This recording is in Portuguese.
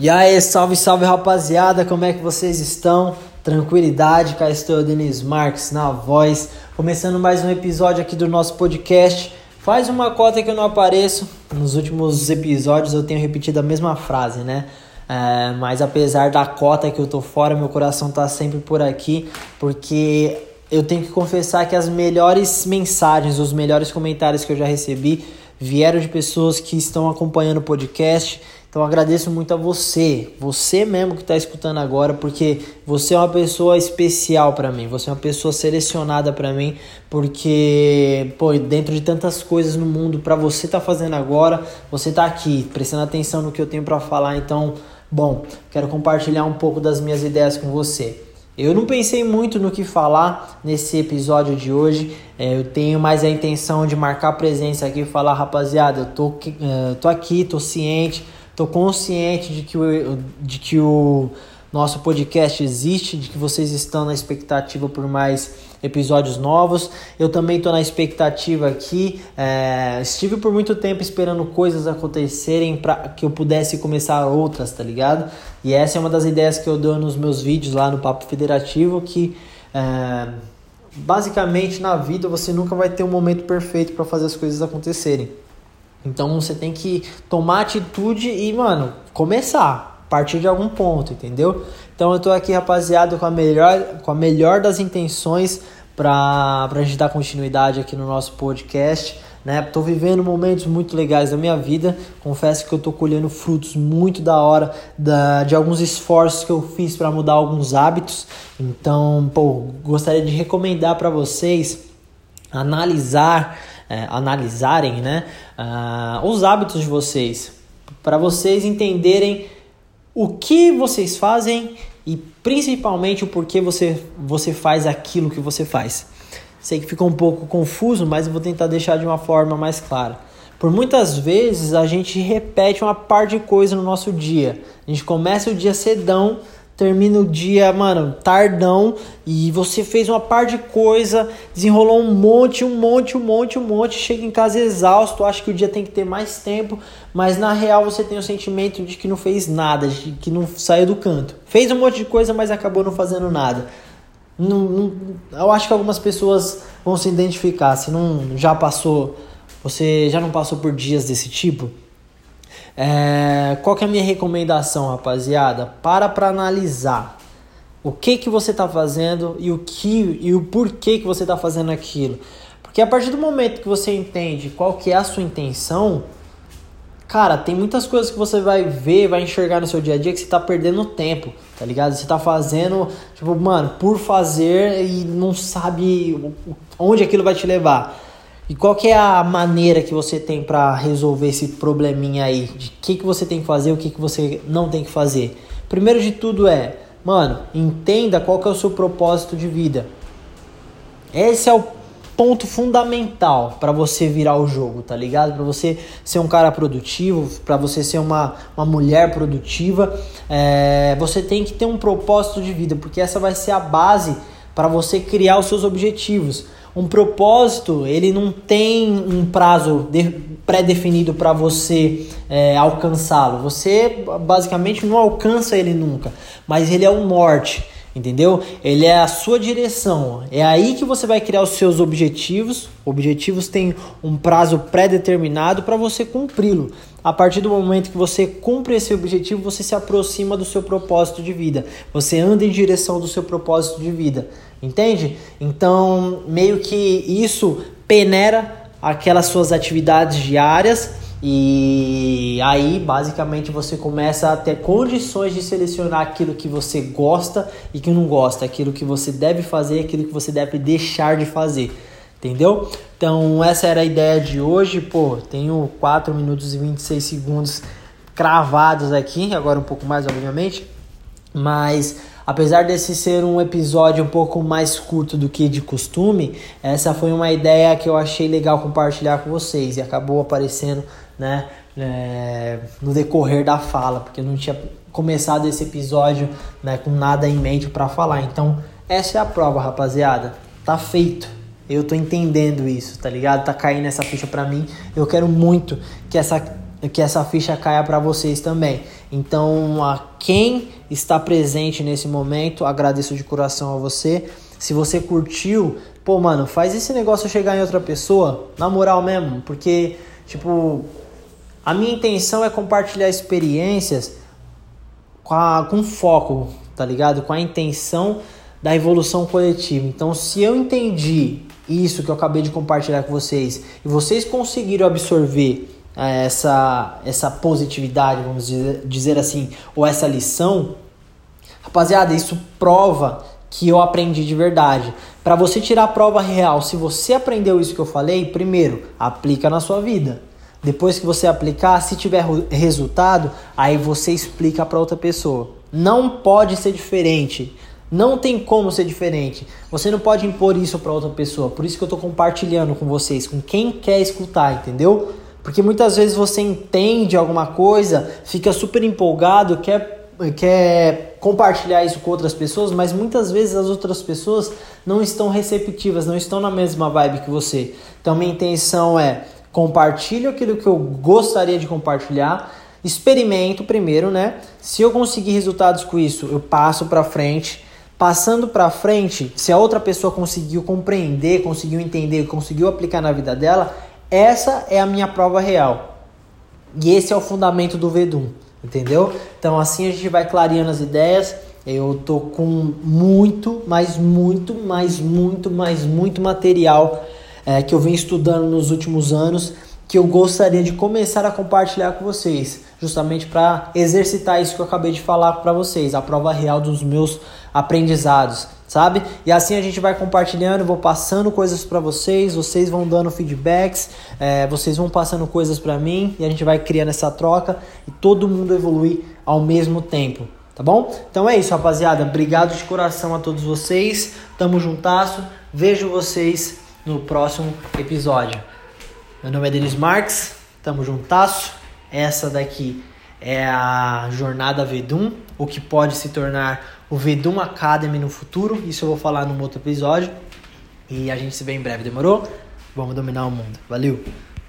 E aí, salve, salve rapaziada, como é que vocês estão? Tranquilidade, cá estou eu, Denis Marques, na voz, começando mais um episódio aqui do nosso podcast. Faz uma cota que eu não apareço, nos últimos episódios eu tenho repetido a mesma frase, né? É, mas apesar da cota que eu tô fora, meu coração tá sempre por aqui, porque eu tenho que confessar que as melhores mensagens, os melhores comentários que eu já recebi vieram de pessoas que estão acompanhando o podcast então agradeço muito a você, você mesmo que está escutando agora, porque você é uma pessoa especial para mim, você é uma pessoa selecionada para mim, porque pô, dentro de tantas coisas no mundo para você estar tá fazendo agora, você está aqui prestando atenção no que eu tenho para falar. Então, bom, quero compartilhar um pouco das minhas ideias com você. Eu não pensei muito no que falar nesse episódio de hoje. É, eu tenho mais a intenção de marcar presença aqui e falar, rapaziada, eu tô, uh, tô aqui, tô ciente Estou consciente de que, o, de que o nosso podcast existe, de que vocês estão na expectativa por mais episódios novos. Eu também estou na expectativa aqui. É, estive por muito tempo esperando coisas acontecerem para que eu pudesse começar outras, tá ligado? E essa é uma das ideias que eu dou nos meus vídeos lá no Papo Federativo, que é, basicamente na vida você nunca vai ter um momento perfeito para fazer as coisas acontecerem. Então você tem que tomar atitude e, mano, começar partir de algum ponto, entendeu? Então eu tô aqui, rapaziada, com a melhor, com a melhor das intenções para a gente dar continuidade aqui no nosso podcast. Né? Tô vivendo momentos muito legais da minha vida. Confesso que eu tô colhendo frutos muito da hora da, de alguns esforços que eu fiz para mudar alguns hábitos. Então, pô, gostaria de recomendar para vocês analisar é, analisarem né, uh, os hábitos de vocês, para vocês entenderem o que vocês fazem e principalmente o porquê você, você faz aquilo que você faz. Sei que ficou um pouco confuso, mas eu vou tentar deixar de uma forma mais clara. Por muitas vezes a gente repete uma par de coisa no nosso dia. A gente começa o dia cedão termina o dia, mano, tardão e você fez uma par de coisa, desenrolou um monte, um monte, um monte, um monte, chega em casa exausto, acha que o dia tem que ter mais tempo, mas na real você tem o sentimento de que não fez nada, de que não saiu do canto. Fez um monte de coisa, mas acabou não fazendo nada. Não, não, eu acho que algumas pessoas vão se identificar. Se não já passou, você já não passou por dias desse tipo? É, qual que é a minha recomendação, rapaziada? Para para analisar o que que você está fazendo e o que e o porquê que você está fazendo aquilo. Porque a partir do momento que você entende qual que é a sua intenção, cara, tem muitas coisas que você vai ver, vai enxergar no seu dia a dia que você está perdendo tempo, tá ligado? Você está fazendo, tipo, mano, por fazer e não sabe onde aquilo vai te levar. E qual que é a maneira que você tem para resolver esse probleminha aí? De que, que você tem que fazer, o que, que você não tem que fazer? Primeiro de tudo é, mano, entenda qual que é o seu propósito de vida. Esse é o ponto fundamental para você virar o jogo, tá ligado? Para você ser um cara produtivo, para você ser uma, uma mulher produtiva, é, você tem que ter um propósito de vida, porque essa vai ser a base para você criar os seus objetivos um propósito, ele não tem um prazo pré-definido para você é, alcançá-lo. Você basicamente não alcança ele nunca, mas ele é o norte, entendeu? Ele é a sua direção. É aí que você vai criar os seus objetivos. Objetivos têm um prazo pré-determinado para você cumpri-lo. A partir do momento que você cumpre esse objetivo, você se aproxima do seu propósito de vida. Você anda em direção do seu propósito de vida. Entende? Então, meio que isso peneira aquelas suas atividades diárias e aí, basicamente, você começa a ter condições de selecionar aquilo que você gosta e que não gosta, aquilo que você deve fazer e aquilo que você deve deixar de fazer. Entendeu? Então, essa era a ideia de hoje. Pô, tenho 4 minutos e 26 segundos cravados aqui, agora um pouco mais, obviamente. Mas Apesar desse ser um episódio um pouco mais curto do que de costume, essa foi uma ideia que eu achei legal compartilhar com vocês e acabou aparecendo né, é, no decorrer da fala, porque eu não tinha começado esse episódio né, com nada em mente para falar. Então, essa é a prova, rapaziada. Tá feito. Eu tô entendendo isso, tá ligado? Tá caindo essa ficha pra mim. Eu quero muito que essa que essa ficha caia para vocês também. Então, a quem está presente nesse momento, agradeço de coração a você. Se você curtiu, pô, mano, faz esse negócio chegar em outra pessoa, na moral mesmo, porque, tipo, a minha intenção é compartilhar experiências com, a, com foco, tá ligado? Com a intenção da evolução coletiva. Então, se eu entendi isso que eu acabei de compartilhar com vocês e vocês conseguiram absorver essa, essa positividade, vamos dizer, dizer assim, ou essa lição, rapaziada, isso prova que eu aprendi de verdade. Para você tirar a prova real, se você aprendeu isso que eu falei, primeiro, aplica na sua vida. Depois que você aplicar, se tiver resultado, aí você explica para outra pessoa. Não pode ser diferente. Não tem como ser diferente. Você não pode impor isso para outra pessoa. Por isso que eu estou compartilhando com vocês, com quem quer escutar, entendeu? Porque muitas vezes você entende alguma coisa, fica super empolgado, quer, quer compartilhar isso com outras pessoas, mas muitas vezes as outras pessoas não estão receptivas, não estão na mesma vibe que você. Então minha intenção é compartilhe aquilo que eu gostaria de compartilhar, experimento primeiro, né? Se eu conseguir resultados com isso, eu passo para frente Passando para frente, se a outra pessoa conseguiu compreender, conseguiu entender, conseguiu aplicar na vida dela, essa é a minha prova real. E esse é o fundamento do Vedum, entendeu? Então assim a gente vai clareando as ideias. Eu tô com muito, mas muito, mas muito, mas muito material é, que eu venho estudando nos últimos anos que eu gostaria de começar a compartilhar com vocês, justamente para exercitar isso que eu acabei de falar para vocês, a prova real dos meus aprendizados, sabe? E assim a gente vai compartilhando, vou passando coisas para vocês, vocês vão dando feedbacks, é, vocês vão passando coisas para mim e a gente vai criando essa troca e todo mundo evolui ao mesmo tempo. Tá bom? Então é isso, rapaziada. Obrigado de coração a todos vocês. Tamo juntasso. Vejo vocês no próximo episódio. Meu nome é Denis Marques, tamo juntasso. Essa daqui é a jornada Vedum, o que pode se tornar o Vedum Academy no futuro. Isso eu vou falar num outro episódio. E a gente se vê em breve, demorou? Vamos dominar o mundo. Valeu!